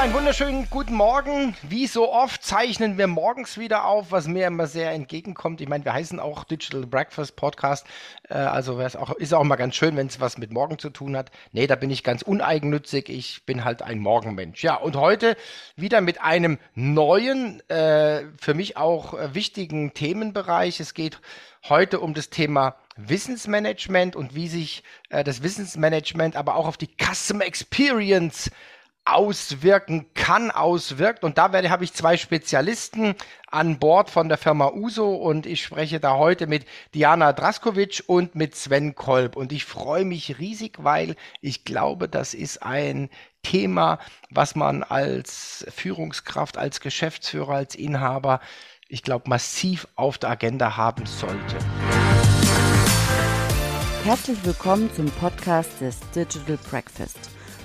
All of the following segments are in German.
einen wunderschönen guten Morgen. Wie so oft zeichnen wir morgens wieder auf, was mir immer sehr entgegenkommt. Ich meine, wir heißen auch Digital Breakfast Podcast. Äh, also auch, ist auch mal ganz schön, wenn es was mit Morgen zu tun hat. Nee, da bin ich ganz uneigennützig. Ich bin halt ein Morgenmensch. Ja, und heute wieder mit einem neuen, äh, für mich auch äh, wichtigen Themenbereich. Es geht heute um das Thema Wissensmanagement und wie sich äh, das Wissensmanagement aber auch auf die Customer Experience auswirken kann, auswirkt. Und da werde, habe ich zwei Spezialisten an Bord von der Firma Uso und ich spreche da heute mit Diana Draskovic und mit Sven Kolb. Und ich freue mich riesig, weil ich glaube, das ist ein Thema, was man als Führungskraft, als Geschäftsführer, als Inhaber, ich glaube, massiv auf der Agenda haben sollte. Herzlich willkommen zum Podcast des Digital Breakfast.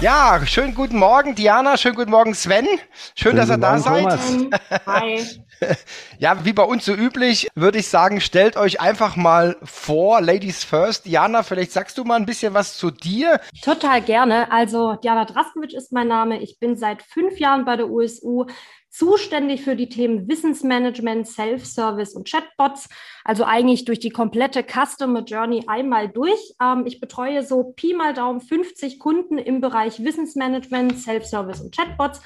Ja, schönen guten Morgen, Diana. Schönen guten Morgen, Sven. Schön, Schönen dass ihr da seid. Hi. Ja, wie bei uns so üblich, würde ich sagen, stellt euch einfach mal vor, Ladies First. Diana, vielleicht sagst du mal ein bisschen was zu dir. Total gerne. Also, Diana Draskovic ist mein Name. Ich bin seit fünf Jahren bei der USU zuständig für die Themen Wissensmanagement, Self-Service und Chatbots. Also eigentlich durch die komplette Customer Journey einmal durch. Ähm, ich betreue so Pi mal Daumen 50 Kunden im Bereich Wissensmanagement, Self-Service und Chatbots.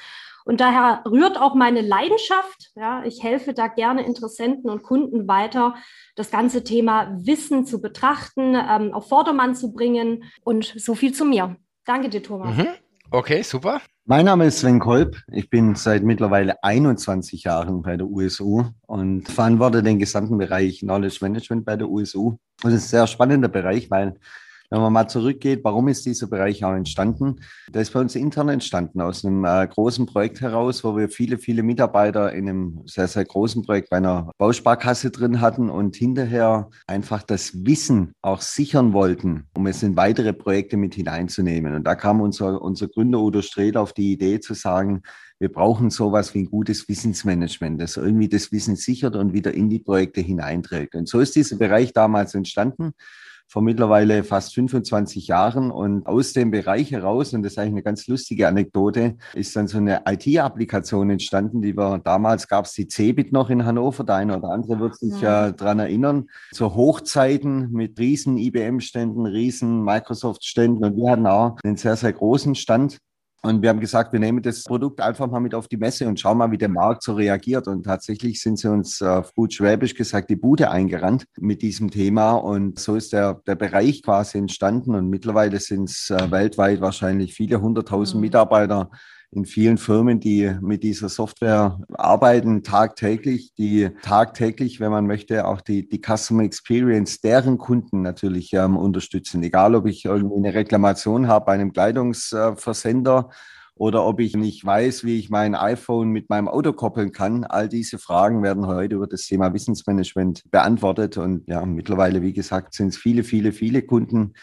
Und daher rührt auch meine Leidenschaft. Ja, ich helfe da gerne Interessenten und Kunden weiter, das ganze Thema Wissen zu betrachten, ähm, auf Vordermann zu bringen. Und so viel zu mir. Danke dir, Thomas. Mhm. Okay, super. Mein Name ist Sven Kolb. Ich bin seit mittlerweile 21 Jahren bei der USU und verantworte den gesamten Bereich Knowledge Management bei der USU. Das ist ein sehr spannender Bereich, weil wenn man mal zurückgeht, warum ist dieser Bereich auch entstanden? Der ist bei uns intern entstanden, aus einem äh, großen Projekt heraus, wo wir viele, viele Mitarbeiter in einem sehr, sehr großen Projekt bei einer Bausparkasse drin hatten und hinterher einfach das Wissen auch sichern wollten, um es in weitere Projekte mit hineinzunehmen. Und da kam unser, unser Gründer Udo Strehl auf die Idee zu sagen, wir brauchen sowas wie ein gutes Wissensmanagement, das irgendwie das Wissen sichert und wieder in die Projekte hineinträgt. Und so ist dieser Bereich damals entstanden vor mittlerweile fast 25 Jahren. Und aus dem Bereich heraus, und das ist eigentlich eine ganz lustige Anekdote, ist dann so eine IT-Applikation entstanden, die wir damals gab es die Cebit noch in Hannover. Der eine oder andere wird sich ja mhm. daran erinnern. Zu Hochzeiten mit riesen IBM-Ständen, riesen Microsoft-Ständen. Und wir hatten auch einen sehr, sehr großen Stand. Und wir haben gesagt, wir nehmen das Produkt einfach mal mit auf die Messe und schauen mal, wie der Markt so reagiert. Und tatsächlich sind sie uns äh, auf gut schwäbisch gesagt die Bude eingerannt mit diesem Thema. Und so ist der, der Bereich quasi entstanden. Und mittlerweile sind es äh, weltweit wahrscheinlich viele hunderttausend mhm. Mitarbeiter in vielen Firmen, die mit dieser Software arbeiten, tagtäglich, die tagtäglich, wenn man möchte, auch die, die Customer Experience deren Kunden natürlich ähm, unterstützen. Egal, ob ich irgendwie eine Reklamation habe bei einem Kleidungsversender oder ob ich nicht weiß, wie ich mein iPhone mit meinem Auto koppeln kann. All diese Fragen werden heute über das Thema Wissensmanagement beantwortet. Und ja, mittlerweile, wie gesagt, sind es viele, viele, viele Kunden,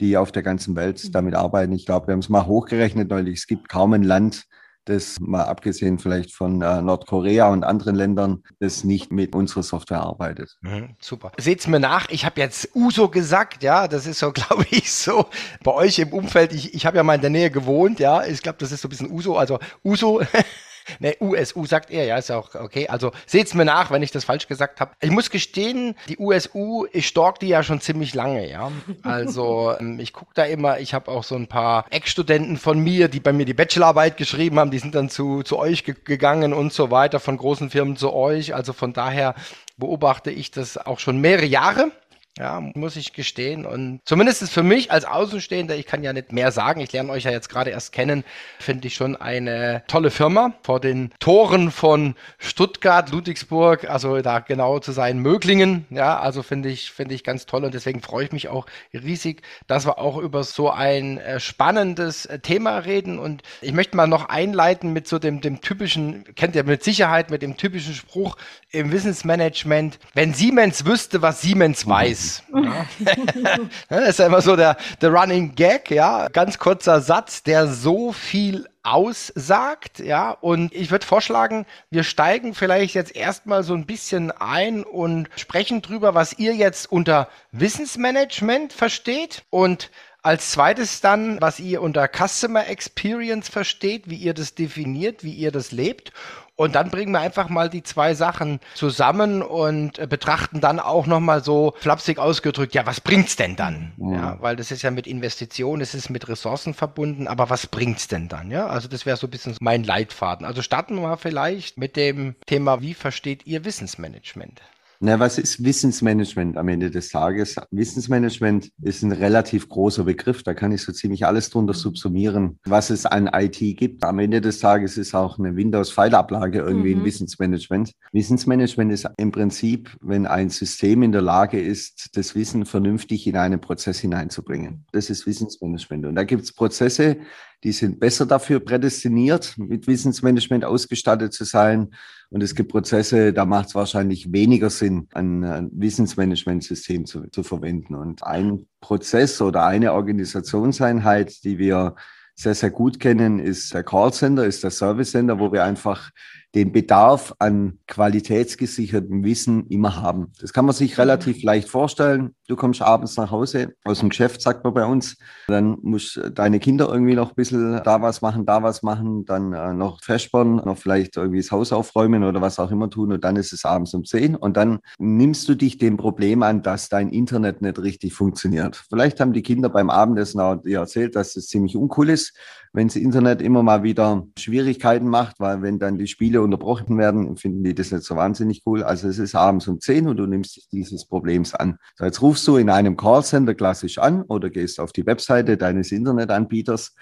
die auf der ganzen Welt mhm. damit arbeiten. Ich glaube, wir haben es mal hochgerechnet neulich. Es gibt kaum ein Land, das mal abgesehen vielleicht von äh, Nordkorea und anderen Ländern, das nicht mit unserer Software arbeitet. Mhm, super. Seht's mir nach, ich habe jetzt USO gesagt, ja, das ist so, glaube ich, so bei euch im Umfeld. Ich, ich habe ja mal in der Nähe gewohnt, ja, ich glaube, das ist so ein bisschen USO, also USO Ne, USU sagt er, ja, ist auch okay. Also seht's mir nach, wenn ich das falsch gesagt habe. Ich muss gestehen, die USU, ich stalk die ja schon ziemlich lange, ja. Also ähm, ich gucke da immer, ich habe auch so ein paar Ex-Studenten von mir, die bei mir die Bachelorarbeit geschrieben haben, die sind dann zu, zu euch ge gegangen und so weiter, von großen Firmen zu euch. Also von daher beobachte ich das auch schon mehrere Jahre. Ja, muss ich gestehen. Und zumindest ist für mich als Außenstehender, ich kann ja nicht mehr sagen, ich lerne euch ja jetzt gerade erst kennen, finde ich schon eine tolle Firma vor den Toren von Stuttgart, Ludwigsburg, also da genau zu sein, Möglingen. Ja, also finde ich, finde ich ganz toll und deswegen freue ich mich auch riesig, dass wir auch über so ein äh, spannendes äh, Thema reden. Und ich möchte mal noch einleiten mit so dem, dem typischen, kennt ihr mit Sicherheit, mit dem typischen Spruch im Wissensmanagement, wenn Siemens wüsste, was Siemens weiß. Ja. das ist ja immer so der, der Running Gag, ja. Ganz kurzer Satz, der so viel aussagt, ja. Und ich würde vorschlagen, wir steigen vielleicht jetzt erstmal so ein bisschen ein und sprechen drüber, was ihr jetzt unter Wissensmanagement versteht und als zweites dann, was ihr unter Customer Experience versteht, wie ihr das definiert, wie ihr das lebt. Und dann bringen wir einfach mal die zwei Sachen zusammen und äh, betrachten dann auch nochmal so flapsig ausgedrückt, ja, was bringt's denn dann? Mhm. Ja, weil das ist ja mit Investitionen, es ist mit Ressourcen verbunden, aber was bringt's denn dann? Ja, also das wäre so ein bisschen mein Leitfaden. Also starten wir mal vielleicht mit dem Thema, wie versteht ihr Wissensmanagement? Na, was ist Wissensmanagement am Ende des Tages? Wissensmanagement ist ein relativ großer Begriff. Da kann ich so ziemlich alles drunter subsumieren, was es an IT gibt. Am Ende des Tages ist auch eine Windows-File-Ablage irgendwie mhm. ein Wissensmanagement. Wissensmanagement ist im Prinzip, wenn ein System in der Lage ist, das Wissen vernünftig in einen Prozess hineinzubringen. Das ist Wissensmanagement. Und da gibt es Prozesse, die sind besser dafür prädestiniert, mit Wissensmanagement ausgestattet zu sein. Und es gibt Prozesse, da macht es wahrscheinlich weniger Sinn, ein, Wissensmanagementsystem zu, zu verwenden. Und ein Prozess oder eine Organisationseinheit, die wir sehr, sehr gut kennen, ist der Callcenter, ist der Service Center, wo wir einfach den Bedarf an qualitätsgesichertem Wissen immer haben. Das kann man sich relativ leicht vorstellen. Du kommst abends nach Hause aus dem Geschäft, sagt man bei uns. Dann musst deine Kinder irgendwie noch ein bisschen da was machen, da was machen, dann äh, noch vespern, noch vielleicht irgendwie das Haus aufräumen oder was auch immer tun. Und dann ist es abends um zehn. Und dann nimmst du dich dem Problem an, dass dein Internet nicht richtig funktioniert. Vielleicht haben die Kinder beim Abendessen auch dir erzählt, dass es ziemlich uncool ist wenn das Internet immer mal wieder Schwierigkeiten macht, weil wenn dann die Spiele unterbrochen werden, finden die das nicht so wahnsinnig cool. Also es ist abends um 10 und du nimmst dich dieses Problems an. So, jetzt rufst du in einem Callcenter klassisch an oder gehst auf die Webseite deines Internetanbieters.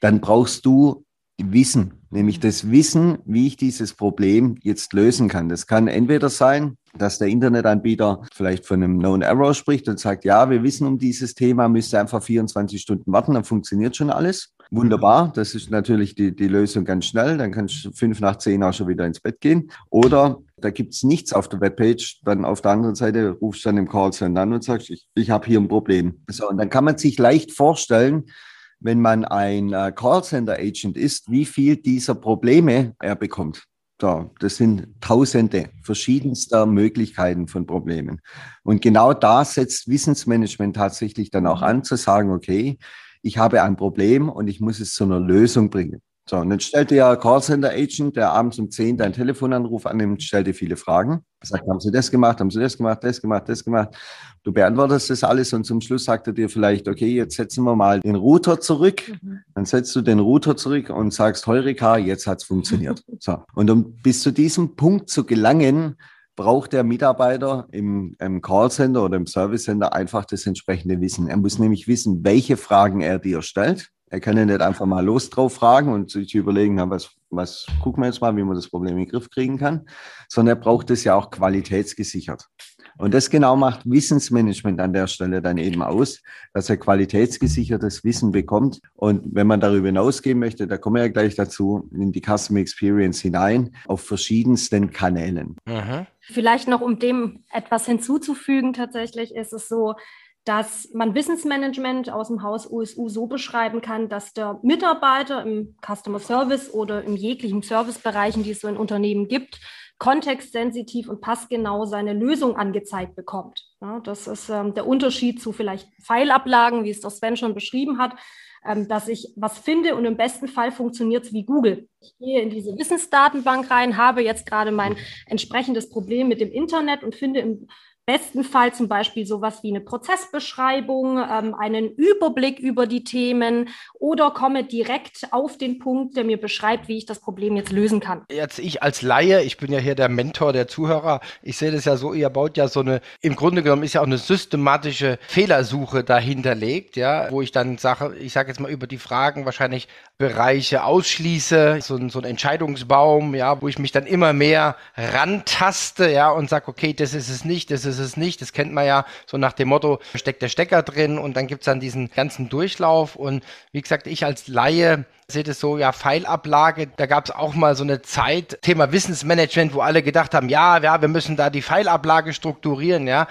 Dann brauchst du Wissen, nämlich das Wissen, wie ich dieses Problem jetzt lösen kann. Das kann entweder sein, dass der Internetanbieter vielleicht von einem Known Error spricht und sagt, ja, wir wissen um dieses Thema, müsste einfach 24 Stunden warten, dann funktioniert schon alles. Wunderbar, das ist natürlich die, die Lösung ganz schnell, dann kannst du fünf nach zehn auch schon wieder ins Bett gehen. Oder da gibt es nichts auf der Webpage, dann auf der anderen Seite rufst du dann im Callcenter an und sagst, ich, ich habe hier ein Problem. So, und dann kann man sich leicht vorstellen, wenn man ein äh, Callcenter-Agent ist, wie viel dieser Probleme er bekommt. So, das sind Tausende verschiedenster Möglichkeiten von Problemen. Und genau da setzt Wissensmanagement tatsächlich dann auch an, zu sagen, okay, ich habe ein Problem und ich muss es zu einer Lösung bringen. So, und dann stellt der Callcenter-Agent, der abends um 10 deinen Telefonanruf annimmt, stellt dir viele Fragen. Sagt, haben Sie das gemacht, haben Sie das gemacht, das gemacht, das gemacht. Du beantwortest das alles und zum Schluss sagt er dir vielleicht, okay, jetzt setzen wir mal den Router zurück. Mhm. Dann setzt du den Router zurück und sagst, Heureka, jetzt hat's funktioniert. so. Und um bis zu diesem Punkt zu gelangen, braucht der Mitarbeiter im, im Callcenter oder im Service Center einfach das entsprechende Wissen. Er muss nämlich wissen, welche Fragen er dir stellt er kann ja nicht einfach mal los drauf fragen und sich überlegen, was, was gucken wir jetzt mal, wie man das Problem in den Griff kriegen kann, sondern er braucht es ja auch qualitätsgesichert. Und das genau macht Wissensmanagement an der Stelle dann eben aus, dass er qualitätsgesichertes Wissen bekommt. Und wenn man darüber hinausgehen möchte, da kommen wir ja gleich dazu, in die Customer Experience hinein, auf verschiedensten Kanälen. Mhm. Vielleicht noch, um dem etwas hinzuzufügen, tatsächlich ist es so, dass man Wissensmanagement aus dem Haus USU so beschreiben kann, dass der Mitarbeiter im Customer Service oder im jeglichen Servicebereichen, die es so in Unternehmen gibt, kontextsensitiv und passgenau seine Lösung angezeigt bekommt. Ja, das ist ähm, der Unterschied zu vielleicht Pfeilablagen, wie es der Sven schon beschrieben hat, ähm, dass ich was finde und im besten Fall funktioniert es wie Google. Ich gehe in diese Wissensdatenbank rein, habe jetzt gerade mein entsprechendes Problem mit dem Internet und finde im Bestenfalls zum Beispiel sowas wie eine Prozessbeschreibung, ähm, einen Überblick über die Themen oder komme direkt auf den Punkt, der mir beschreibt, wie ich das Problem jetzt lösen kann. Jetzt ich als Laie, ich bin ja hier der Mentor der Zuhörer, ich sehe das ja so, ihr baut ja so eine, im Grunde genommen ist ja auch eine systematische Fehlersuche dahinterlegt, ja, wo ich dann sage, ich sage jetzt mal über die Fragen wahrscheinlich Bereiche ausschließe, so, ein, so ein Entscheidungsbaum, ja, wo ich mich dann immer mehr rantaste, ja, und sage, okay, das ist es nicht, das ist es nicht, das kennt man ja so nach dem Motto, steckt der Stecker drin und dann gibt's dann diesen ganzen Durchlauf. Und wie gesagt, ich als Laie sehe das so, ja, Pfeilablage, da gab es auch mal so eine Zeit, Thema Wissensmanagement, wo alle gedacht haben, ja, ja, wir müssen da die Pfeilablage strukturieren, ja.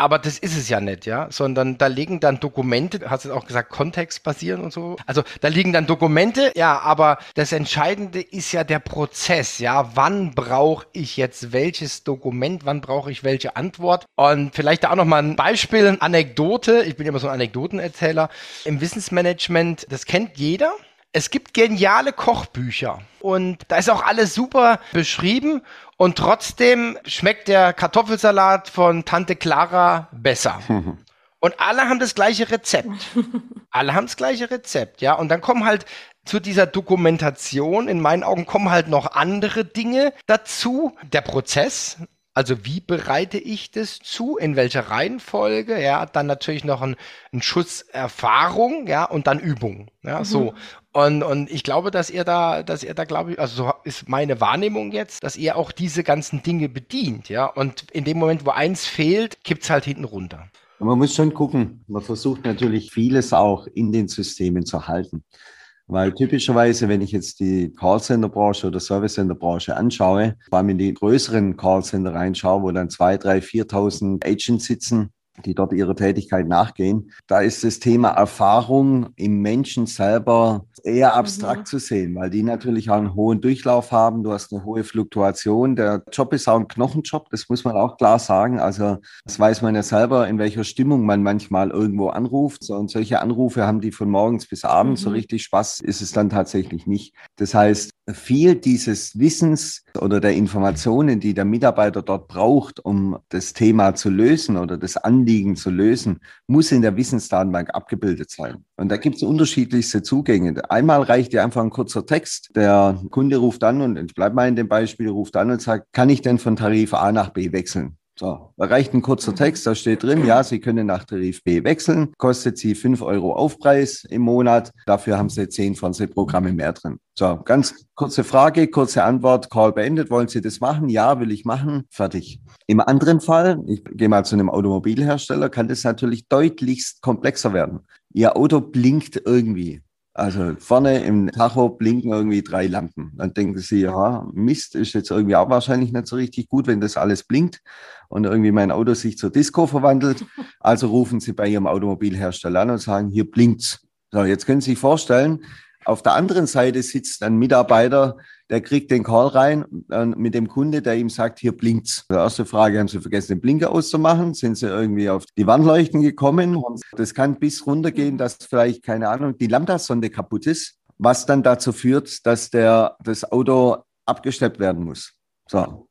Aber das ist es ja nicht, ja, sondern da liegen dann Dokumente, hast du auch gesagt, kontextbasieren und so. Also da liegen dann Dokumente, ja, aber das Entscheidende ist ja der Prozess, ja. Wann brauche ich jetzt welches Dokument, wann brauche ich welche Antwort? Und vielleicht da auch nochmal ein Beispiel, Anekdote. Ich bin immer so ein Anekdotenerzähler. Im Wissensmanagement, das kennt jeder. Es gibt geniale Kochbücher und da ist auch alles super beschrieben und trotzdem schmeckt der Kartoffelsalat von Tante Clara besser. Und alle haben das gleiche Rezept. Alle haben das gleiche Rezept, ja. Und dann kommen halt zu dieser Dokumentation, in meinen Augen kommen halt noch andere Dinge dazu. Der Prozess, also wie bereite ich das zu? In welcher Reihenfolge? Ja, dann natürlich noch ein, ein Schuss Erfahrung, ja, und dann Übung. Ja, mhm. so. Und, und ich glaube, dass ihr da, dass ihr da, glaube ich, also so ist meine Wahrnehmung jetzt, dass ihr auch diese ganzen Dinge bedient, ja. Und in dem Moment, wo eins fehlt, kippt's halt hinten runter. Man muss schon gucken. Man versucht natürlich vieles auch in den Systemen zu halten. Weil typischerweise, wenn ich jetzt die Callcenter-Branche oder Service-Center-Branche anschaue, vor allem in die größeren Callcenter reinschaue, wo dann zwei, drei, 4.000 Agents sitzen, die dort ihrer Tätigkeit nachgehen. Da ist das Thema Erfahrung im Menschen selber eher abstrakt mhm. zu sehen, weil die natürlich auch einen hohen Durchlauf haben. Du hast eine hohe Fluktuation. Der Job ist auch ein Knochenjob, das muss man auch klar sagen. Also das weiß man ja selber, in welcher Stimmung man manchmal irgendwo anruft. Und solche Anrufe haben die von morgens bis abends. Mhm. So richtig Spaß ist es dann tatsächlich nicht. Das heißt, viel dieses Wissens oder der Informationen, die der Mitarbeiter dort braucht, um das Thema zu lösen oder das Anliegen zu lösen, muss in der Wissensdatenbank abgebildet sein. Und da gibt es unterschiedlichste Zugänge. Einmal reicht ja einfach ein kurzer Text. Der Kunde ruft an und ich bleibe mal in dem Beispiel, ruft an und sagt, kann ich denn von Tarif A nach B wechseln? So, da reicht ein kurzer Text, da steht drin, ja, Sie können nach Tarif B wechseln, kostet Sie 5 Euro Aufpreis im Monat, dafür haben Sie 10 Fernsehprogramme mehr drin. So, ganz kurze Frage, kurze Antwort, Call beendet, wollen Sie das machen? Ja, will ich machen, fertig. Im anderen Fall, ich gehe mal zu einem Automobilhersteller, kann das natürlich deutlichst komplexer werden. Ihr Auto blinkt irgendwie. Also vorne im Tacho blinken irgendwie drei Lampen. Dann denken sie, ja, Mist, ist jetzt irgendwie auch wahrscheinlich nicht so richtig gut, wenn das alles blinkt und irgendwie mein Auto sich zur Disco verwandelt. Also rufen sie bei ihrem Automobilhersteller an und sagen, hier blinkt's. So, jetzt können Sie sich vorstellen, auf der anderen Seite sitzt ein Mitarbeiter, der kriegt den Call rein äh, mit dem Kunde, der ihm sagt, hier blinkt's. Die erste Frage, haben Sie vergessen, den Blinker auszumachen? Sind Sie irgendwie auf die Wandleuchten gekommen? Das kann bis runtergehen, dass vielleicht, keine Ahnung, die Lambda-Sonde kaputt ist, was dann dazu führt, dass der, das Auto abgeschleppt werden muss. So.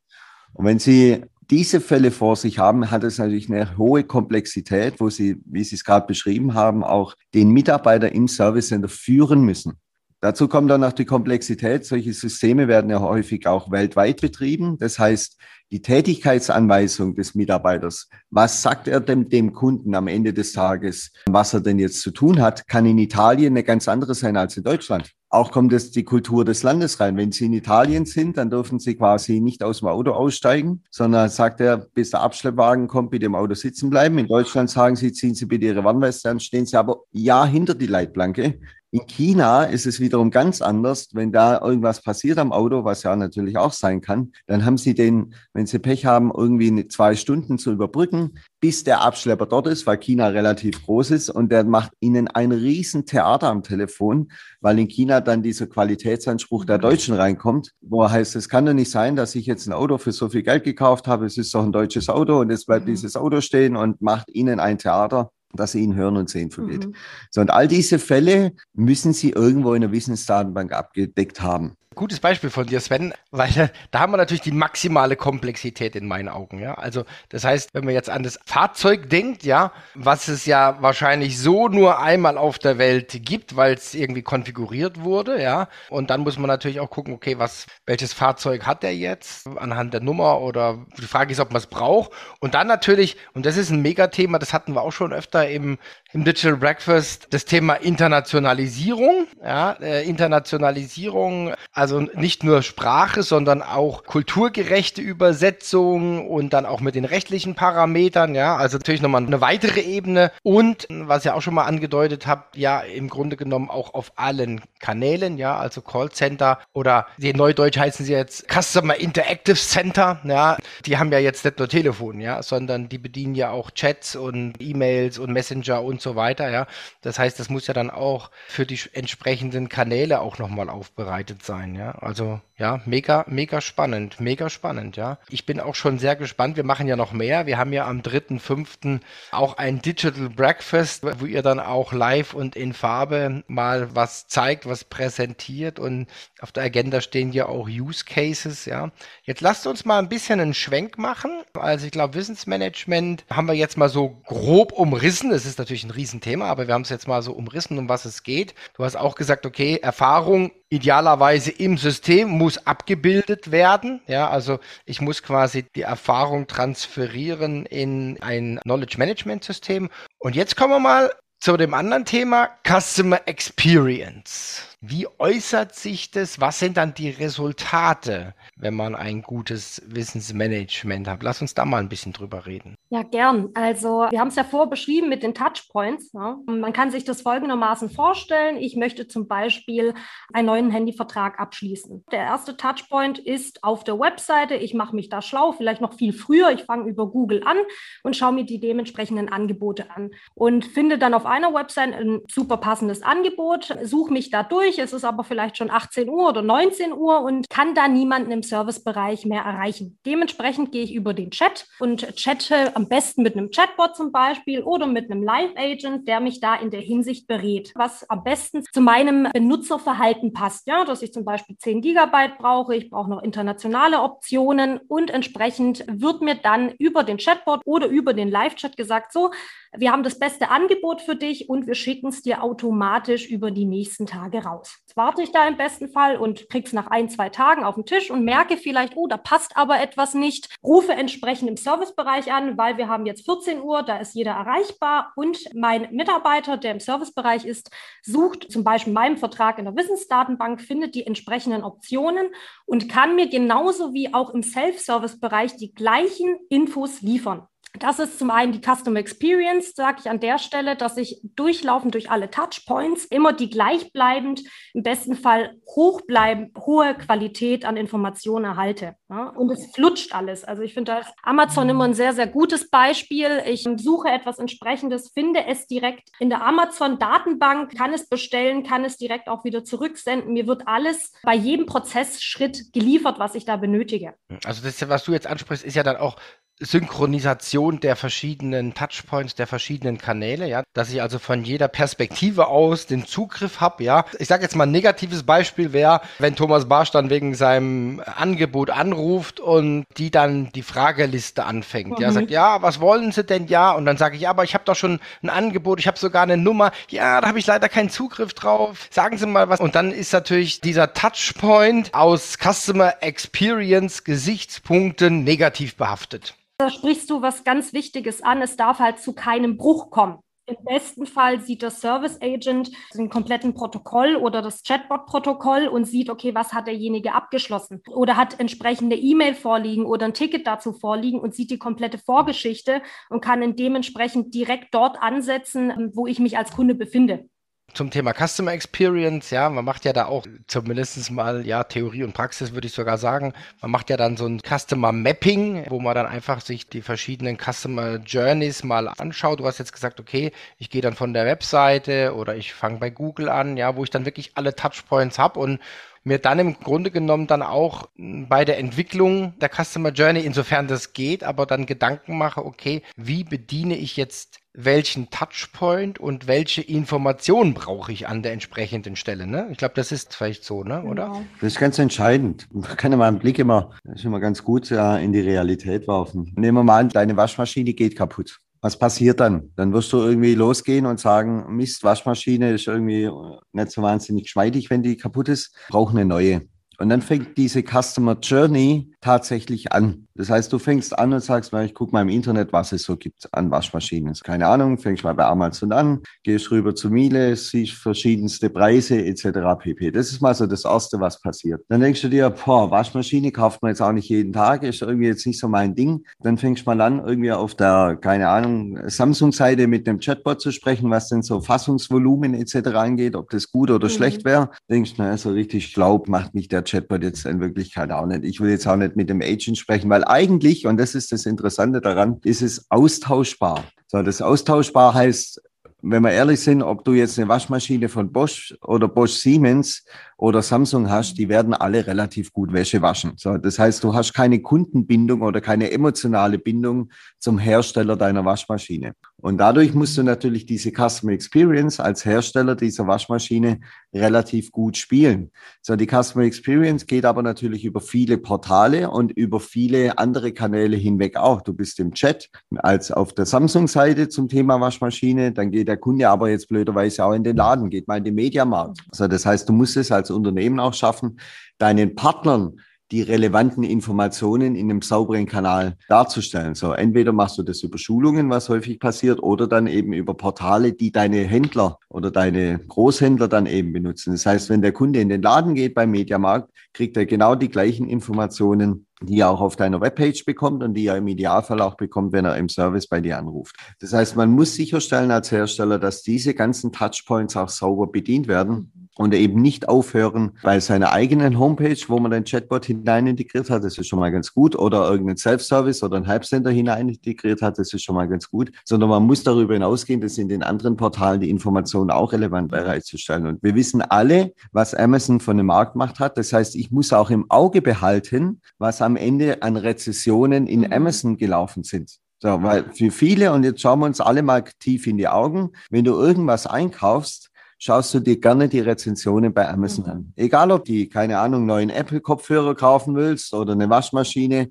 Und wenn Sie diese Fälle vor sich haben, hat es natürlich eine hohe Komplexität, wo Sie, wie Sie es gerade beschrieben haben, auch den Mitarbeiter im Service Center führen müssen. Dazu kommt dann noch die Komplexität. Solche Systeme werden ja häufig auch weltweit betrieben. Das heißt, die Tätigkeitsanweisung des Mitarbeiters, was sagt er dem, dem Kunden am Ende des Tages, was er denn jetzt zu tun hat, kann in Italien eine ganz andere sein als in Deutschland. Auch kommt es die Kultur des Landes rein. Wenn Sie in Italien sind, dann dürfen Sie quasi nicht aus dem Auto aussteigen, sondern sagt er, bis der Abschleppwagen kommt, bitte im Auto sitzen bleiben. In Deutschland sagen Sie, ziehen Sie bitte Ihre Warnweste an, stehen Sie aber ja hinter die Leitplanke. In China ist es wiederum ganz anders. Wenn da irgendwas passiert am Auto, was ja natürlich auch sein kann, dann haben Sie den, wenn Sie Pech haben, irgendwie zwei Stunden zu überbrücken, bis der Abschlepper dort ist, weil China relativ groß ist und der macht Ihnen ein riesen Theater am Telefon, weil in China dann dieser Qualitätsanspruch der Deutschen reinkommt, wo er heißt, es kann doch nicht sein, dass ich jetzt ein Auto für so viel Geld gekauft habe, es ist doch ein deutsches Auto und jetzt bleibt mhm. dieses Auto stehen und macht Ihnen ein Theater dass ihnen Hören und Sehen vergeht. Mhm. So, und all diese Fälle müssen Sie irgendwo in der Wissensdatenbank abgedeckt haben. Gutes Beispiel von dir, Sven, weil da haben wir natürlich die maximale Komplexität in meinen Augen. Ja? Also das heißt, wenn man jetzt an das Fahrzeug denkt, ja, was es ja wahrscheinlich so nur einmal auf der Welt gibt, weil es irgendwie konfiguriert wurde, ja, und dann muss man natürlich auch gucken, okay, was, welches Fahrzeug hat der jetzt anhand der Nummer oder die Frage ist, ob man es braucht. Und dann natürlich, und das ist ein Megathema, das hatten wir auch schon öfter im, im Digital Breakfast, das Thema Internationalisierung, ja, äh, Internationalisierung also nicht nur Sprache, sondern auch kulturgerechte Übersetzung und dann auch mit den rechtlichen Parametern, ja, also natürlich nochmal eine weitere Ebene. Und was ich auch schon mal angedeutet habe, ja, im Grunde genommen auch auf allen Kanälen, ja, also Callcenter oder die Neudeutsch heißen sie jetzt Customer Interactive Center, ja, die haben ja jetzt nicht nur Telefon, ja, sondern die bedienen ja auch Chats und E-Mails und Messenger und so weiter, ja. Das heißt, das muss ja dann auch für die entsprechenden Kanäle auch nochmal aufbereitet sein ja. Also ja, mega, mega spannend, mega spannend, ja. Ich bin auch schon sehr gespannt. Wir machen ja noch mehr. Wir haben ja am 3.5. auch ein Digital Breakfast, wo ihr dann auch live und in Farbe mal was zeigt, was präsentiert und auf der Agenda stehen ja auch Use Cases, ja. Jetzt lasst uns mal ein bisschen einen Schwenk machen. Also ich glaube, Wissensmanagement haben wir jetzt mal so grob umrissen. Es ist natürlich ein Riesenthema, aber wir haben es jetzt mal so umrissen, um was es geht. Du hast auch gesagt, okay, Erfahrung idealerweise im System muss abgebildet werden. Ja, also ich muss quasi die Erfahrung transferieren in ein Knowledge Management System. Und jetzt kommen wir mal zu dem anderen Thema Customer Experience. Wie äußert sich das? Was sind dann die Resultate, wenn man ein gutes Wissensmanagement hat? Lass uns da mal ein bisschen drüber reden. Ja, gern. Also wir haben es ja vorbeschrieben mit den Touchpoints. Ja. Man kann sich das folgendermaßen vorstellen. Ich möchte zum Beispiel einen neuen Handyvertrag abschließen. Der erste Touchpoint ist auf der Webseite. Ich mache mich da schlau, vielleicht noch viel früher. Ich fange über Google an und schaue mir die dementsprechenden Angebote an und finde dann auf einer Website ein super passendes Angebot, suche mich da durch durch, es ist aber vielleicht schon 18 Uhr oder 19 Uhr und kann da niemanden im Servicebereich mehr erreichen. Dementsprechend gehe ich über den Chat und chatte am besten mit einem Chatbot zum Beispiel oder mit einem Live-Agent, der mich da in der Hinsicht berät, was am besten zu meinem Benutzerverhalten passt. Ja, dass ich zum Beispiel 10 Gigabyte brauche, ich brauche noch internationale Optionen und entsprechend wird mir dann über den Chatbot oder über den Live-Chat gesagt, so, wir haben das beste Angebot für dich und wir schicken es dir automatisch über die nächsten Tage raus. Jetzt warte ich da im besten Fall und krieg's nach ein, zwei Tagen auf den Tisch und merke vielleicht, oh, da passt aber etwas nicht. Rufe entsprechend im Servicebereich an, weil wir haben jetzt 14 Uhr, da ist jeder erreichbar und mein Mitarbeiter, der im Servicebereich ist, sucht zum Beispiel meinen Vertrag in der Wissensdatenbank, findet die entsprechenden Optionen und kann mir genauso wie auch im Self-Service-Bereich die gleichen Infos liefern. Das ist zum einen die Customer Experience, sage ich an der Stelle, dass ich durchlaufend durch alle Touchpoints immer die gleichbleibend, im besten Fall hochbleibend, hohe Qualität an Informationen erhalte. Ja? Und es flutscht alles. Also ich finde da Amazon immer ein sehr, sehr gutes Beispiel. Ich suche etwas entsprechendes, finde es direkt in der Amazon-Datenbank, kann es bestellen, kann es direkt auch wieder zurücksenden. Mir wird alles bei jedem Prozessschritt geliefert, was ich da benötige. Also das, was du jetzt ansprichst, ist ja dann auch Synchronisation der verschiedenen Touchpoints, der verschiedenen Kanäle, ja, dass ich also von jeder Perspektive aus den Zugriff habe, ja. Ich sage jetzt mal ein negatives Beispiel wäre, wenn Thomas Barsch dann wegen seinem Angebot anruft und die dann die Frageliste anfängt, mhm. ja, sagt, ja, was wollen Sie denn, ja, und dann sage ich, ja, aber ich habe doch schon ein Angebot, ich habe sogar eine Nummer, ja, da habe ich leider keinen Zugriff drauf, sagen Sie mal was. Und dann ist natürlich dieser Touchpoint aus Customer Experience Gesichtspunkten negativ behaftet. Da sprichst du was ganz Wichtiges an. Es darf halt zu keinem Bruch kommen. Im besten Fall sieht der Service Agent den kompletten Protokoll oder das Chatbot-Protokoll und sieht, okay, was hat derjenige abgeschlossen oder hat entsprechende E-Mail vorliegen oder ein Ticket dazu vorliegen und sieht die komplette Vorgeschichte und kann dementsprechend direkt dort ansetzen, wo ich mich als Kunde befinde zum Thema Customer Experience, ja, man macht ja da auch zumindest mal, ja, Theorie und Praxis würde ich sogar sagen. Man macht ja dann so ein Customer Mapping, wo man dann einfach sich die verschiedenen Customer Journeys mal anschaut. Du hast jetzt gesagt, okay, ich gehe dann von der Webseite oder ich fange bei Google an, ja, wo ich dann wirklich alle Touchpoints habe und mir dann im Grunde genommen dann auch bei der Entwicklung der Customer Journey, insofern das geht, aber dann Gedanken mache, okay, wie bediene ich jetzt welchen Touchpoint und welche Informationen brauche ich an der entsprechenden Stelle. Ne? Ich glaube, das ist vielleicht so, ne? oder? Genau. Das ist ganz entscheidend. Man kann ja mal einen Blick immer, das ist immer ganz gut, ja, in die Realität werfen. Nehmen wir mal an, deine Waschmaschine geht kaputt. Was passiert dann? Dann wirst du irgendwie losgehen und sagen, Mist, Waschmaschine ist irgendwie nicht so wahnsinnig geschmeidig, wenn die kaputt ist, brauche eine neue. Und dann fängt diese Customer Journey tatsächlich an. Das heißt, du fängst an und sagst, ich gucke mal im Internet, was es so gibt an Waschmaschinen. Keine Ahnung, fängst mal bei Amazon an, gehst rüber zu Miele, siehst verschiedenste Preise etc. pp. Das ist mal so das Erste, was passiert. Dann denkst du dir, boah, Waschmaschine kauft man jetzt auch nicht jeden Tag, ist irgendwie jetzt nicht so mein Ding. Dann fängst du mal an, irgendwie auf der, keine Ahnung, Samsung-Seite mit dem Chatbot zu sprechen, was denn so Fassungsvolumen etc. angeht, ob das gut oder mhm. schlecht wäre. Denkst, naja, so richtig glaub macht mich der Chatbot jetzt in Wirklichkeit auch nicht. Ich will jetzt auch nicht mit dem Agent sprechen, weil eigentlich, und das ist das Interessante daran, ist es austauschbar. So, das austauschbar heißt, wenn wir ehrlich sind, ob du jetzt eine Waschmaschine von Bosch oder Bosch Siemens oder Samsung hast, die werden alle relativ gut Wäsche waschen. So, das heißt, du hast keine Kundenbindung oder keine emotionale Bindung zum Hersteller deiner Waschmaschine. Und dadurch musst du natürlich diese Customer Experience als Hersteller dieser Waschmaschine relativ gut spielen. So, die Customer Experience geht aber natürlich über viele Portale und über viele andere Kanäle hinweg auch. Du bist im Chat als auf der Samsung-Seite zum Thema Waschmaschine, dann geht der Kunde aber jetzt blöderweise auch in den Laden, geht mal in den Mediamarkt. Also das heißt, du musst es als Unternehmen auch schaffen, deinen Partnern die relevanten Informationen in einem sauberen Kanal darzustellen. So, entweder machst du das über Schulungen, was häufig passiert, oder dann eben über Portale, die deine Händler oder deine Großhändler dann eben benutzen. Das heißt, wenn der Kunde in den Laden geht beim Mediamarkt, kriegt er genau die gleichen Informationen, die er auch auf deiner Webpage bekommt und die er im Idealfall auch bekommt, wenn er im Service bei dir anruft. Das heißt, man muss sicherstellen als Hersteller, dass diese ganzen Touchpoints auch sauber bedient werden und eben nicht aufhören bei seiner eigenen Homepage, wo man den Chatbot hinein integriert hat, das ist schon mal ganz gut, oder irgendeinen Self-Service oder ein Halbcenter hinein integriert hat, das ist schon mal ganz gut, sondern man muss darüber hinausgehen, dass in den anderen Portalen die Informationen auch relevant bereitzustellen. Und wir wissen alle, was Amazon von der Marktmacht hat. Das heißt, ich muss auch im Auge behalten, was am Ende an Rezessionen in mhm. Amazon gelaufen sind. So, weil für viele, und jetzt schauen wir uns alle mal tief in die Augen, wenn du irgendwas einkaufst, schaust du dir gerne die Rezensionen bei Amazon mhm. an. Egal, ob die, keine Ahnung, neuen Apple-Kopfhörer kaufen willst oder eine Waschmaschine,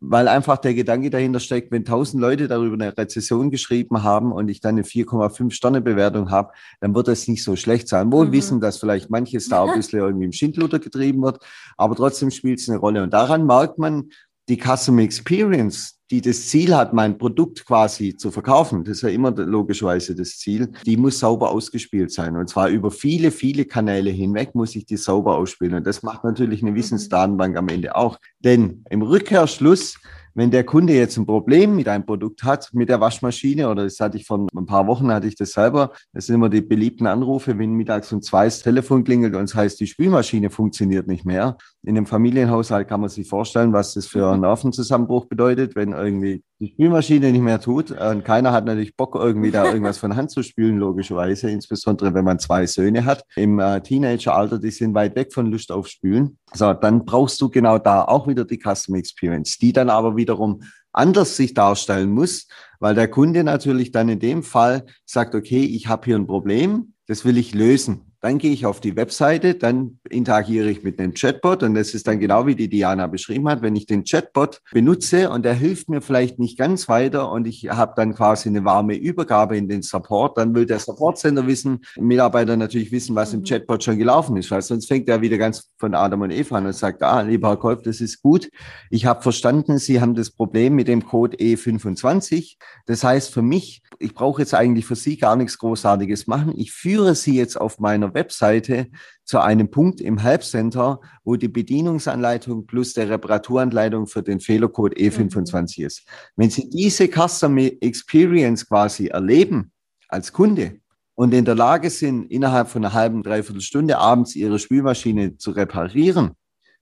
weil einfach der Gedanke dahinter steckt, wenn tausend Leute darüber eine Rezession geschrieben haben und ich dann eine 4,5 Sterne Bewertung habe, dann wird das nicht so schlecht sein. Wohl mhm. wissen, dass vielleicht manches da ein bisschen irgendwie im Schindluder getrieben wird, aber trotzdem spielt es eine Rolle. Und daran merkt man, die Customer Experience, die das Ziel hat, mein Produkt quasi zu verkaufen, das ist ja immer logischerweise das Ziel, die muss sauber ausgespielt sein. Und zwar über viele, viele Kanäle hinweg muss ich die sauber ausspielen. Und das macht natürlich eine Wissensdatenbank am Ende auch. Denn im Rückkehrschluss wenn der Kunde jetzt ein Problem mit einem Produkt hat, mit der Waschmaschine, oder das hatte ich vor ein paar Wochen, hatte ich das selber, das sind immer die beliebten Anrufe, wenn mittags um zwei das Telefon klingelt und es heißt, die Spülmaschine funktioniert nicht mehr. In einem Familienhaushalt kann man sich vorstellen, was das für einen Nervenzusammenbruch bedeutet, wenn irgendwie die Spülmaschine nicht mehr tut. Und keiner hat natürlich Bock, irgendwie da irgendwas von Hand zu spülen, logischerweise, insbesondere wenn man zwei Söhne hat. Im äh, Teenageralter, die sind weit weg von Lust auf Spülen. So, dann brauchst du genau da auch wieder die Customer Experience, die dann aber wiederum anders sich darstellen muss, weil der Kunde natürlich dann in dem Fall sagt, okay, ich habe hier ein Problem, das will ich lösen. Dann gehe ich auf die Webseite, dann interagiere ich mit dem Chatbot und das ist dann genau wie die Diana beschrieben hat. Wenn ich den Chatbot benutze und er hilft mir vielleicht nicht ganz weiter und ich habe dann quasi eine warme Übergabe in den Support, dann will der Support-Center wissen, Mitarbeiter natürlich wissen, was im mhm. Chatbot schon gelaufen ist, weil sonst fängt er wieder ganz von Adam und Eva an und sagt, ah, lieber Herr Kolb, das ist gut. Ich habe verstanden, Sie haben das Problem mit dem Code E25. Das heißt für mich, ich brauche jetzt eigentlich für Sie gar nichts Großartiges machen. Ich führe Sie jetzt auf meiner Webseite zu einem Punkt im Helpcenter, wo die Bedienungsanleitung plus der Reparaturanleitung für den Fehlercode E25 mhm. ist. Wenn Sie diese Customer Experience quasi erleben als Kunde und in der Lage sind, innerhalb von einer halben, dreiviertel Stunde abends Ihre Spülmaschine zu reparieren,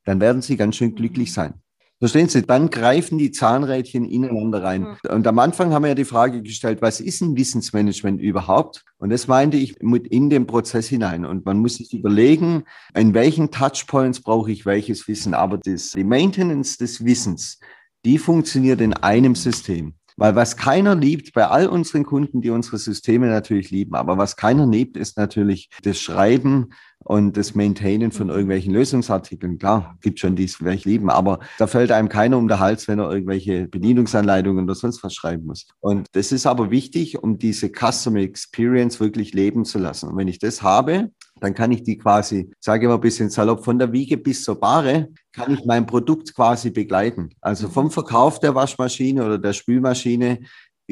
dann werden Sie ganz schön glücklich sein. Verstehen Sie? Dann greifen die Zahnrädchen ineinander rein. Mhm. Und am Anfang haben wir ja die Frage gestellt, was ist ein Wissensmanagement überhaupt? Und das meinte ich mit in den Prozess hinein. Und man muss sich überlegen, in welchen Touchpoints brauche ich welches Wissen. Aber das, die Maintenance des Wissens, die funktioniert in einem System. Weil was keiner liebt, bei all unseren Kunden, die unsere Systeme natürlich lieben, aber was keiner liebt, ist natürlich das Schreiben und das Maintainen von mhm. irgendwelchen Lösungsartikeln. Klar, gibt schon die es vielleicht lieben, aber da fällt einem keiner um den Hals, wenn er irgendwelche Bedienungsanleitungen oder sonst was schreiben muss. Und das ist aber wichtig, um diese Customer Experience wirklich leben zu lassen. Und wenn ich das habe, dann kann ich die quasi, sage ich mal ein bisschen salopp, von der Wiege bis zur Bahre, kann ich mein Produkt quasi begleiten. Also vom Verkauf der Waschmaschine oder der Spülmaschine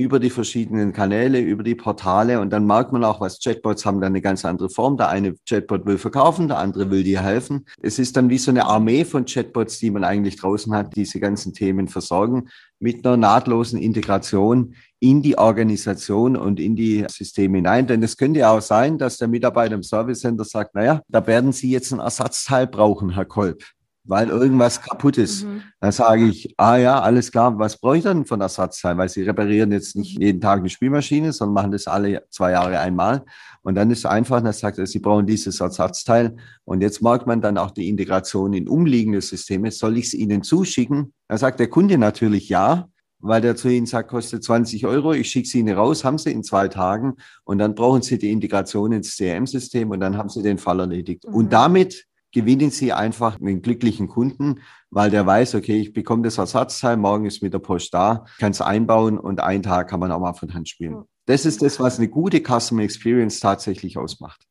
über die verschiedenen Kanäle, über die Portale und dann merkt man auch, was Chatbots haben dann eine ganz andere Form. Der eine Chatbot will verkaufen, der andere will dir helfen. Es ist dann wie so eine Armee von Chatbots, die man eigentlich draußen hat, diese ganzen Themen versorgen mit einer nahtlosen Integration in die Organisation und in die Systeme hinein. Denn es könnte ja auch sein, dass der Mitarbeiter im Service Center sagt, naja, da werden Sie jetzt ein Ersatzteil brauchen, Herr Kolb weil irgendwas kaputt ist. Mhm. Dann sage ich, ah ja, alles klar, was brauche ich denn von Ersatzteil? Weil sie reparieren jetzt nicht mhm. jeden Tag eine Spielmaschine, sondern machen das alle zwei Jahre einmal. Und dann ist es einfach, dann sagt er, sie brauchen dieses Ersatzteil. Und jetzt merkt man dann auch die Integration in umliegende Systeme. Soll ich es Ihnen zuschicken? Dann sagt der Kunde natürlich ja, weil der zu Ihnen sagt, kostet 20 Euro, ich schicke Sie Ihnen raus, haben Sie in zwei Tagen und dann brauchen Sie die Integration ins CRM-System und dann haben Sie den Fall erledigt. Mhm. Und damit gewinnen Sie einfach einen glücklichen Kunden, weil der weiß, okay, ich bekomme das Ersatzteil, morgen ist mit der Post da, kann es einbauen und einen Tag kann man auch mal von Hand spielen. Das ist das, was eine gute Customer Experience tatsächlich ausmacht.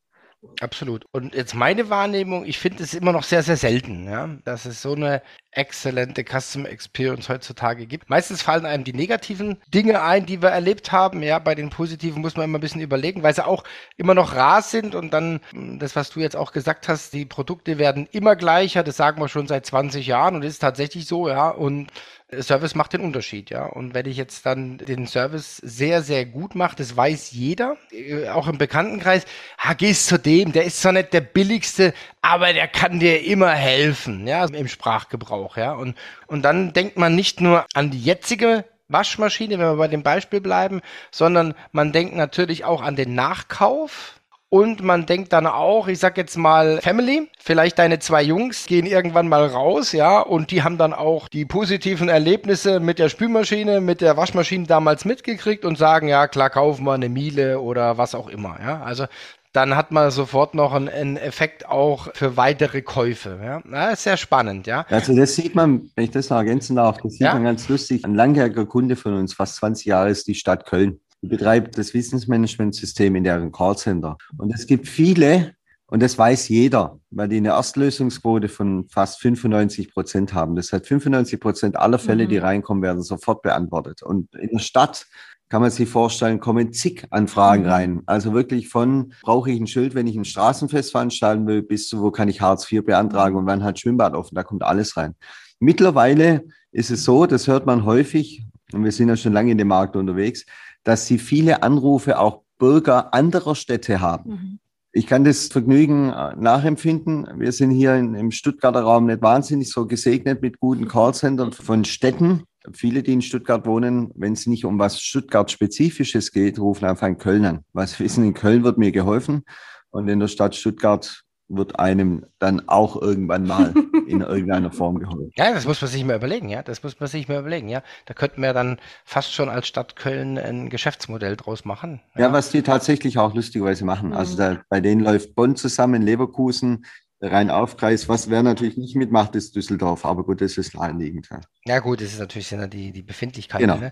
Absolut. Und jetzt meine Wahrnehmung, ich finde es immer noch sehr, sehr selten, ja, dass es so eine exzellente Customer Experience heutzutage gibt. Meistens fallen einem die negativen Dinge ein, die wir erlebt haben. Ja, bei den positiven muss man immer ein bisschen überlegen, weil sie auch immer noch rar sind und dann das, was du jetzt auch gesagt hast, die Produkte werden immer gleicher. Das sagen wir schon seit 20 Jahren und ist tatsächlich so, ja. Und Service macht den Unterschied, ja. Und wenn ich jetzt dann den Service sehr, sehr gut mache, das weiß jeder, äh, auch im Bekanntenkreis, ha, gehst zu dem, der ist zwar nicht der billigste, aber der kann dir immer helfen, ja, im Sprachgebrauch, ja. Und, und dann denkt man nicht nur an die jetzige Waschmaschine, wenn wir bei dem Beispiel bleiben, sondern man denkt natürlich auch an den Nachkauf, und man denkt dann auch, ich sag jetzt mal Family, vielleicht deine zwei Jungs gehen irgendwann mal raus, ja, und die haben dann auch die positiven Erlebnisse mit der Spülmaschine, mit der Waschmaschine damals mitgekriegt und sagen, ja, klar, kaufen wir eine Miele oder was auch immer, ja. Also dann hat man sofort noch einen, einen Effekt auch für weitere Käufe. Ja, das ist sehr spannend, ja. Also das sieht man, wenn ich das noch ergänzen darf, das sieht ja? man ganz lustig. Ein langjähriger Kunde von uns, fast 20 Jahre, ist die Stadt Köln. Die betreibt das Wissensmanagementsystem in deren Callcenter. Und es gibt viele, und das weiß jeder, weil die eine Erstlösungsquote von fast 95 Prozent haben. Das heißt, 95 Prozent aller Fälle, mhm. die reinkommen, werden sofort beantwortet. Und in der Stadt kann man sich vorstellen, kommen zig Anfragen mhm. rein. Also wirklich von, brauche ich ein Schild, wenn ich ein Straßenfest veranstalten will, bis zu, wo kann ich Hartz IV beantragen und wann hat Schwimmbad offen. Da kommt alles rein. Mittlerweile ist es so, das hört man häufig, und wir sind ja schon lange in dem Markt unterwegs, dass sie viele Anrufe auch Bürger anderer Städte haben. Mhm. Ich kann das Vergnügen äh, nachempfinden. Wir sind hier im Stuttgarter Raum nicht wahnsinnig so gesegnet mit guten Callcentern von Städten. Viele, die in Stuttgart wohnen, wenn es nicht um was Stuttgart-Spezifisches geht, rufen einfach in Köln an. Was wissen, in Köln wird mir geholfen und in der Stadt Stuttgart wird einem dann auch irgendwann mal in irgendeiner Form geholfen. Ja, das muss man sich mal überlegen, ja. Das muss man sich mal überlegen, ja. Da könnten wir dann fast schon als Stadt Köln ein Geschäftsmodell draus machen. Ja, ja was die tatsächlich auch lustigerweise machen. Also mhm. da, bei denen läuft Bonn zusammen, Leverkusen, rein Aufkreis. Was wer natürlich nicht mitmacht, ist Düsseldorf. Aber gut, das ist naheliegend. Ja, ja gut, das ist natürlich die, die Befindlichkeit. Genau. Ne?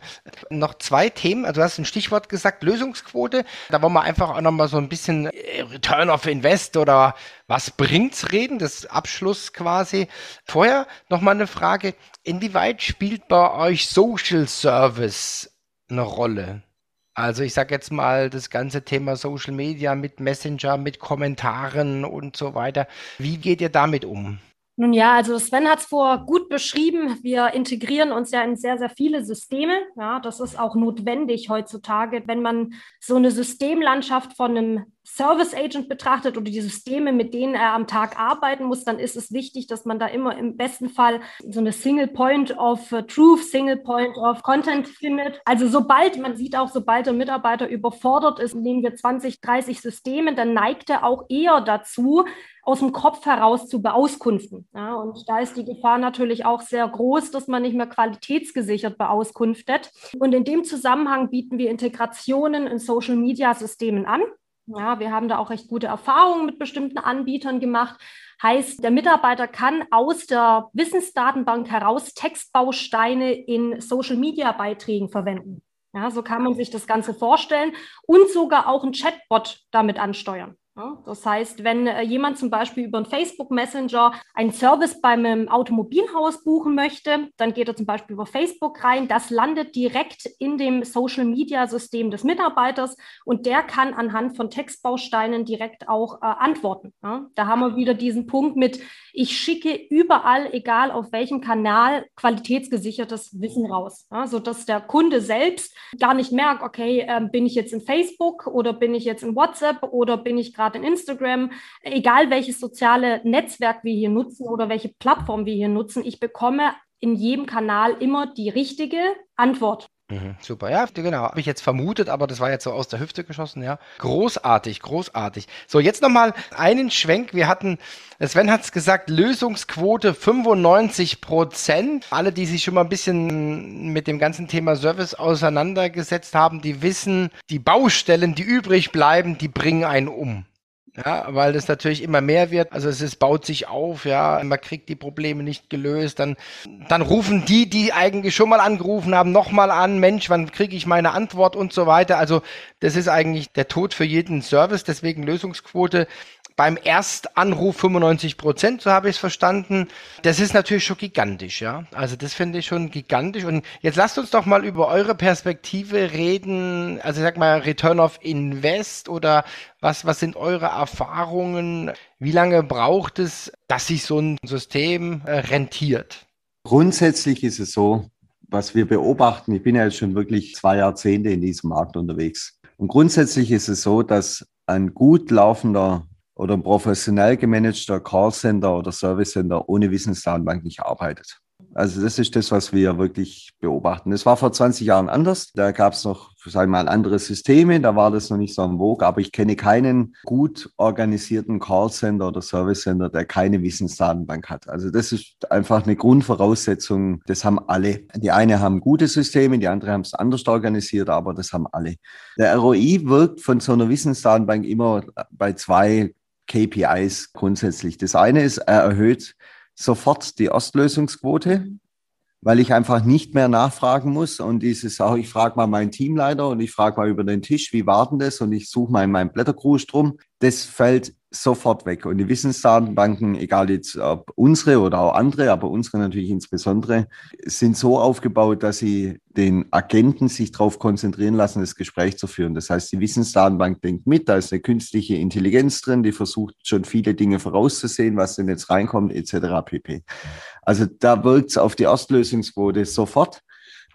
Noch zwei Themen. Also du hast ein Stichwort gesagt, Lösungsquote. Da wollen wir einfach auch nochmal so ein bisschen äh, Return of Invest oder was bringt's reden, das Abschluss quasi. Vorher nochmal eine Frage. Inwieweit spielt bei euch Social Service eine Rolle? Also ich sage jetzt mal das ganze Thema Social Media mit Messenger, mit Kommentaren und so weiter. Wie geht ihr damit um? Nun ja, also Sven hat es vor gut beschrieben. Wir integrieren uns ja in sehr, sehr viele Systeme. Ja, das ist auch notwendig heutzutage, wenn man so eine Systemlandschaft von einem Service Agent betrachtet oder die Systeme, mit denen er am Tag arbeiten muss, dann ist es wichtig, dass man da immer im besten Fall so eine Single Point of Truth, Single Point of Content findet. Also sobald, man sieht auch, sobald der Mitarbeiter überfordert ist, nehmen wir 20, 30 Systeme, dann neigt er auch eher dazu, aus dem Kopf heraus zu beauskunften. Ja, und da ist die Gefahr natürlich auch sehr groß, dass man nicht mehr qualitätsgesichert beauskunftet. Und in dem Zusammenhang bieten wir Integrationen in Social-Media-Systemen an. Ja, wir haben da auch recht gute Erfahrungen mit bestimmten Anbietern gemacht. Heißt, der Mitarbeiter kann aus der Wissensdatenbank heraus Textbausteine in Social-Media-Beiträgen verwenden. Ja, so kann man sich das Ganze vorstellen und sogar auch ein Chatbot damit ansteuern. Das heißt, wenn äh, jemand zum Beispiel über einen Facebook Messenger einen Service beim Automobilhaus buchen möchte, dann geht er zum Beispiel über Facebook rein. Das landet direkt in dem Social Media System des Mitarbeiters und der kann anhand von Textbausteinen direkt auch äh, antworten. Da haben wir wieder diesen Punkt mit, ich schicke überall, egal auf welchem Kanal, qualitätsgesichertes Wissen raus, sodass der Kunde selbst gar nicht merkt, okay, äh, bin ich jetzt in Facebook oder bin ich jetzt in WhatsApp oder bin ich gerade gerade in Instagram, egal welches soziale Netzwerk wir hier nutzen oder welche Plattform wir hier nutzen, ich bekomme in jedem Kanal immer die richtige Antwort. Mhm, super, ja, genau. Habe ich jetzt vermutet, aber das war jetzt so aus der Hüfte geschossen, ja. Großartig, großartig. So, jetzt nochmal einen Schwenk. Wir hatten, Sven hat es gesagt, Lösungsquote 95 Prozent. Alle, die sich schon mal ein bisschen mit dem ganzen Thema Service auseinandergesetzt haben, die wissen, die Baustellen, die übrig bleiben, die bringen einen um. Ja, weil das natürlich immer mehr wird. Also es ist, baut sich auf, ja, man kriegt die Probleme nicht gelöst. Dann, dann rufen die, die eigentlich schon mal angerufen haben, nochmal an, Mensch, wann kriege ich meine Antwort und so weiter. Also das ist eigentlich der Tod für jeden Service, deswegen Lösungsquote beim Erstanruf 95 Prozent, so habe ich es verstanden. Das ist natürlich schon gigantisch, ja. Also das finde ich schon gigantisch. Und jetzt lasst uns doch mal über eure Perspektive reden. Also sag mal Return of Invest oder was, was sind eure Erfahrungen? Wie lange braucht es, dass sich so ein System äh, rentiert? Grundsätzlich ist es so, was wir beobachten, ich bin ja jetzt schon wirklich zwei Jahrzehnte in diesem Markt unterwegs. Und grundsätzlich ist es so, dass ein gut laufender oder ein professionell gemanagter Callcenter oder Service Center ohne Wissensdatenbank nicht arbeitet. Also das ist das, was wir wirklich beobachten. Das war vor 20 Jahren anders. Da gab es noch, sagen wir mal, andere Systeme. Da war das noch nicht so am Vogue. Aber ich kenne keinen gut organisierten Callcenter oder Service Center, der keine Wissensdatenbank hat. Also das ist einfach eine Grundvoraussetzung. Das haben alle. Die eine haben gute Systeme, die andere haben es anders organisiert, aber das haben alle. Der ROI wirkt von so einer Wissensdatenbank immer bei zwei KPIs grundsätzlich. Das eine ist, er erhöht sofort die Ostlösungsquote, weil ich einfach nicht mehr nachfragen muss und dieses auch, ich frage mal meinen Teamleiter und ich frage mal über den Tisch, wie war denn das und ich suche mal in meinem Blätterkrusch drum. Das fällt sofort weg. Und die Wissensdatenbanken, egal jetzt ob unsere oder auch andere, aber unsere natürlich insbesondere, sind so aufgebaut, dass sie den Agenten sich darauf konzentrieren lassen, das Gespräch zu führen. Das heißt, die Wissensdatenbank denkt mit, da ist eine künstliche Intelligenz drin, die versucht schon viele Dinge vorauszusehen, was denn jetzt reinkommt, etc. pp. Also da wirkt es auf die Erstlösungsquote sofort.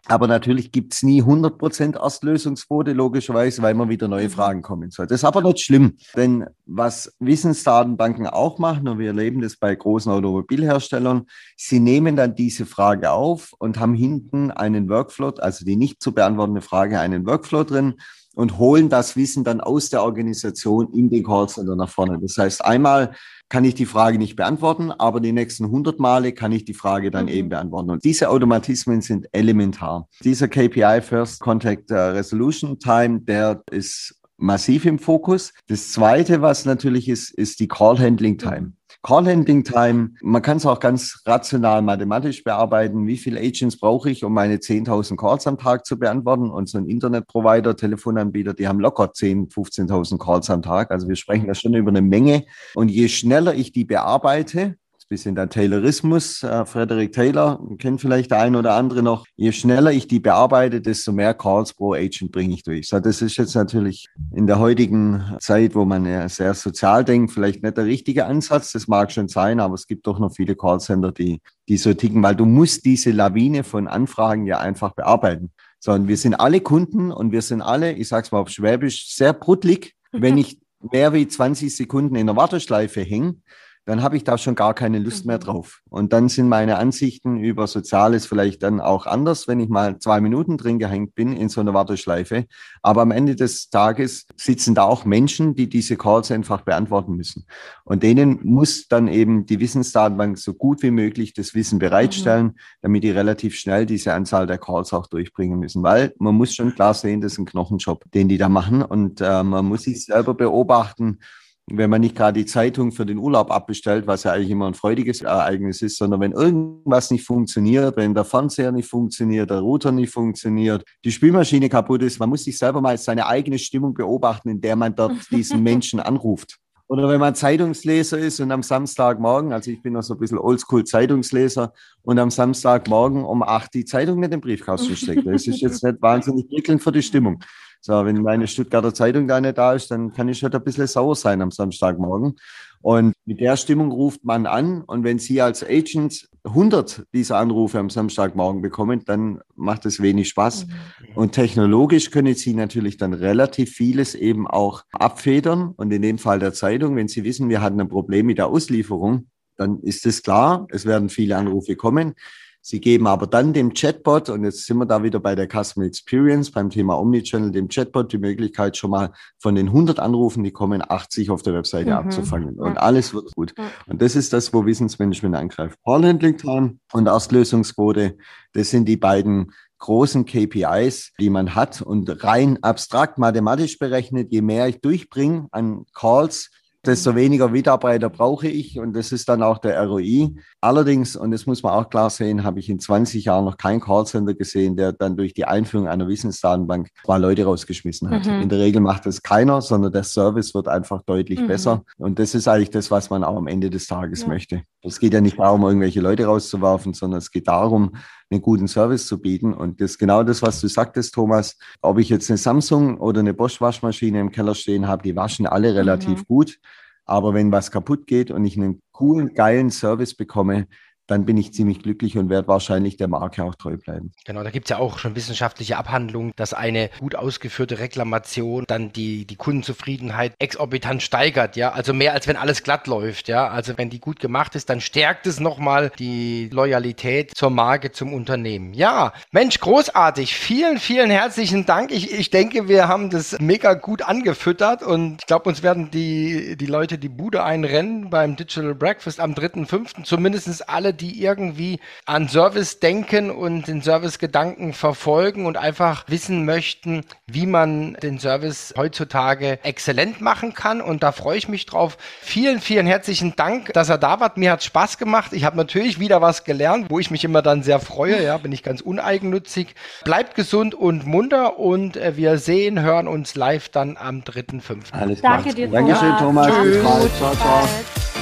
Aber natürlich gibt's nie 100% Erstlösungsquote, logischerweise, weil immer wieder neue mhm. Fragen kommen soll. Das ist aber nicht schlimm, denn was Wissensdatenbanken auch machen, und wir erleben das bei großen Automobilherstellern, sie nehmen dann diese Frage auf und haben hinten einen Workflow, also die nicht zu beantwortende Frage, einen Workflow drin und holen das Wissen dann aus der Organisation in den Callcenter nach vorne. Das heißt, einmal kann ich die Frage nicht beantworten, aber die nächsten 100 Male kann ich die Frage dann mhm. eben beantworten. Und diese Automatismen sind elementar. Dieser KPI First Contact äh, Resolution Time, der ist massiv im Fokus. Das zweite, was natürlich ist, ist die Call Handling Time. Call Handling Time, man kann es auch ganz rational mathematisch bearbeiten. Wie viele Agents brauche ich, um meine 10.000 Calls am Tag zu beantworten? Und so ein Internetprovider, Telefonanbieter, die haben locker 10.000, 15.000 Calls am Tag. Also wir sprechen da schon über eine Menge. Und je schneller ich die bearbeite, bisschen der Taylorismus. Äh, Frederick Taylor kennt vielleicht der ein oder andere noch. Je schneller ich die bearbeite, desto mehr Calls pro Agent bringe ich durch. So, das ist jetzt natürlich in der heutigen Zeit, wo man ja sehr sozial denkt, vielleicht nicht der richtige Ansatz. Das mag schon sein, aber es gibt doch noch viele Callcenter, die, die so ticken, weil du musst diese Lawine von Anfragen ja einfach bearbeiten. So, und wir sind alle Kunden und wir sind alle, ich sag's mal auf Schwäbisch, sehr bruttlig. Wenn ich mehr wie 20 Sekunden in der Warteschleife hänge, dann habe ich da schon gar keine Lust mehr mhm. drauf. Und dann sind meine Ansichten über Soziales vielleicht dann auch anders, wenn ich mal zwei Minuten drin gehängt bin in so einer Warteschleife. Aber am Ende des Tages sitzen da auch Menschen, die diese Calls einfach beantworten müssen. Und denen muss dann eben die Wissensdatenbank so gut wie möglich das Wissen bereitstellen, mhm. damit die relativ schnell diese Anzahl der Calls auch durchbringen müssen. Weil man muss schon klar sehen, das ist ein Knochenjob, den die da machen. Und äh, man muss sich selber beobachten, wenn man nicht gerade die Zeitung für den Urlaub abbestellt, was ja eigentlich immer ein freudiges Ereignis ist, sondern wenn irgendwas nicht funktioniert, wenn der Fernseher nicht funktioniert, der Router nicht funktioniert, die Spülmaschine kaputt ist, man muss sich selber mal seine eigene Stimmung beobachten, in der man dort diesen Menschen anruft. Oder wenn man Zeitungsleser ist und am Samstagmorgen, also ich bin noch so ein bisschen oldschool Zeitungsleser, und am Samstagmorgen um acht die Zeitung mit dem Briefkasten steckt. Das ist jetzt nicht wahnsinnig prickelnd für die Stimmung. So, wenn meine Stuttgarter Zeitung da nicht da ist, dann kann ich schon ein bisschen sauer sein am Samstagmorgen. Und mit der Stimmung ruft man an. Und wenn Sie als Agent 100 dieser Anrufe am Samstagmorgen bekommen, dann macht es wenig Spaß. Mhm. Und technologisch können Sie natürlich dann relativ vieles eben auch abfedern. Und in dem Fall der Zeitung, wenn Sie wissen, wir hatten ein Problem mit der Auslieferung, dann ist es klar, es werden viele Anrufe kommen. Sie geben aber dann dem Chatbot, und jetzt sind wir da wieder bei der Customer Experience, beim Thema Omnichannel, dem Chatbot die Möglichkeit schon mal von den 100 Anrufen, die kommen, 80 auf der Webseite mhm. abzufangen. Und alles wird gut. Mhm. Und das ist das, wo Wissensmanagement angreift. Call Handling Time und Erstlösungsquote, das sind die beiden großen KPIs, die man hat und rein abstrakt mathematisch berechnet, je mehr ich durchbringe an Calls, desto weniger Mitarbeiter brauche ich und das ist dann auch der ROI. Allerdings, und das muss man auch klar sehen, habe ich in 20 Jahren noch keinen Callcenter gesehen, der dann durch die Einführung einer Wissensdatenbank zwei Leute rausgeschmissen hat. Mhm. In der Regel macht das keiner, sondern der Service wird einfach deutlich mhm. besser. Und das ist eigentlich das, was man auch am Ende des Tages ja. möchte. Es geht ja nicht darum, irgendwelche Leute rauszuwerfen, sondern es geht darum, einen guten Service zu bieten. Und das ist genau das, was du sagtest, Thomas. Ob ich jetzt eine Samsung oder eine Bosch-Waschmaschine im Keller stehen habe, die waschen alle relativ mhm. gut. Aber wenn was kaputt geht und ich einen coolen, geilen Service bekomme, dann bin ich ziemlich glücklich und werde wahrscheinlich der Marke auch treu bleiben. Genau, da gibt es ja auch schon wissenschaftliche Abhandlungen, dass eine gut ausgeführte Reklamation dann die, die Kundenzufriedenheit exorbitant steigert, ja. Also mehr als wenn alles glatt läuft, ja. Also wenn die gut gemacht ist, dann stärkt es nochmal die Loyalität zur Marke, zum Unternehmen. Ja, Mensch, großartig. Vielen, vielen herzlichen Dank. Ich, ich denke, wir haben das mega gut angefüttert und ich glaube, uns werden die, die Leute die Bude einrennen beim Digital Breakfast am 3.5. Zumindest alle die irgendwie an Service denken und den Service-Gedanken verfolgen und einfach wissen möchten, wie man den Service heutzutage exzellent machen kann. Und da freue ich mich drauf. Vielen, vielen herzlichen Dank, dass er da war. Mir hat Spaß gemacht. Ich habe natürlich wieder was gelernt, wo ich mich immer dann sehr freue. Ja, bin ich ganz uneigennützig. Bleibt gesund und munter und äh, wir sehen, hören uns live dann am 3.5. Alles klar. Danke dir, Thomas. Dankeschön, Thomas. Tschüss. Bis bald. Ciao, ciao.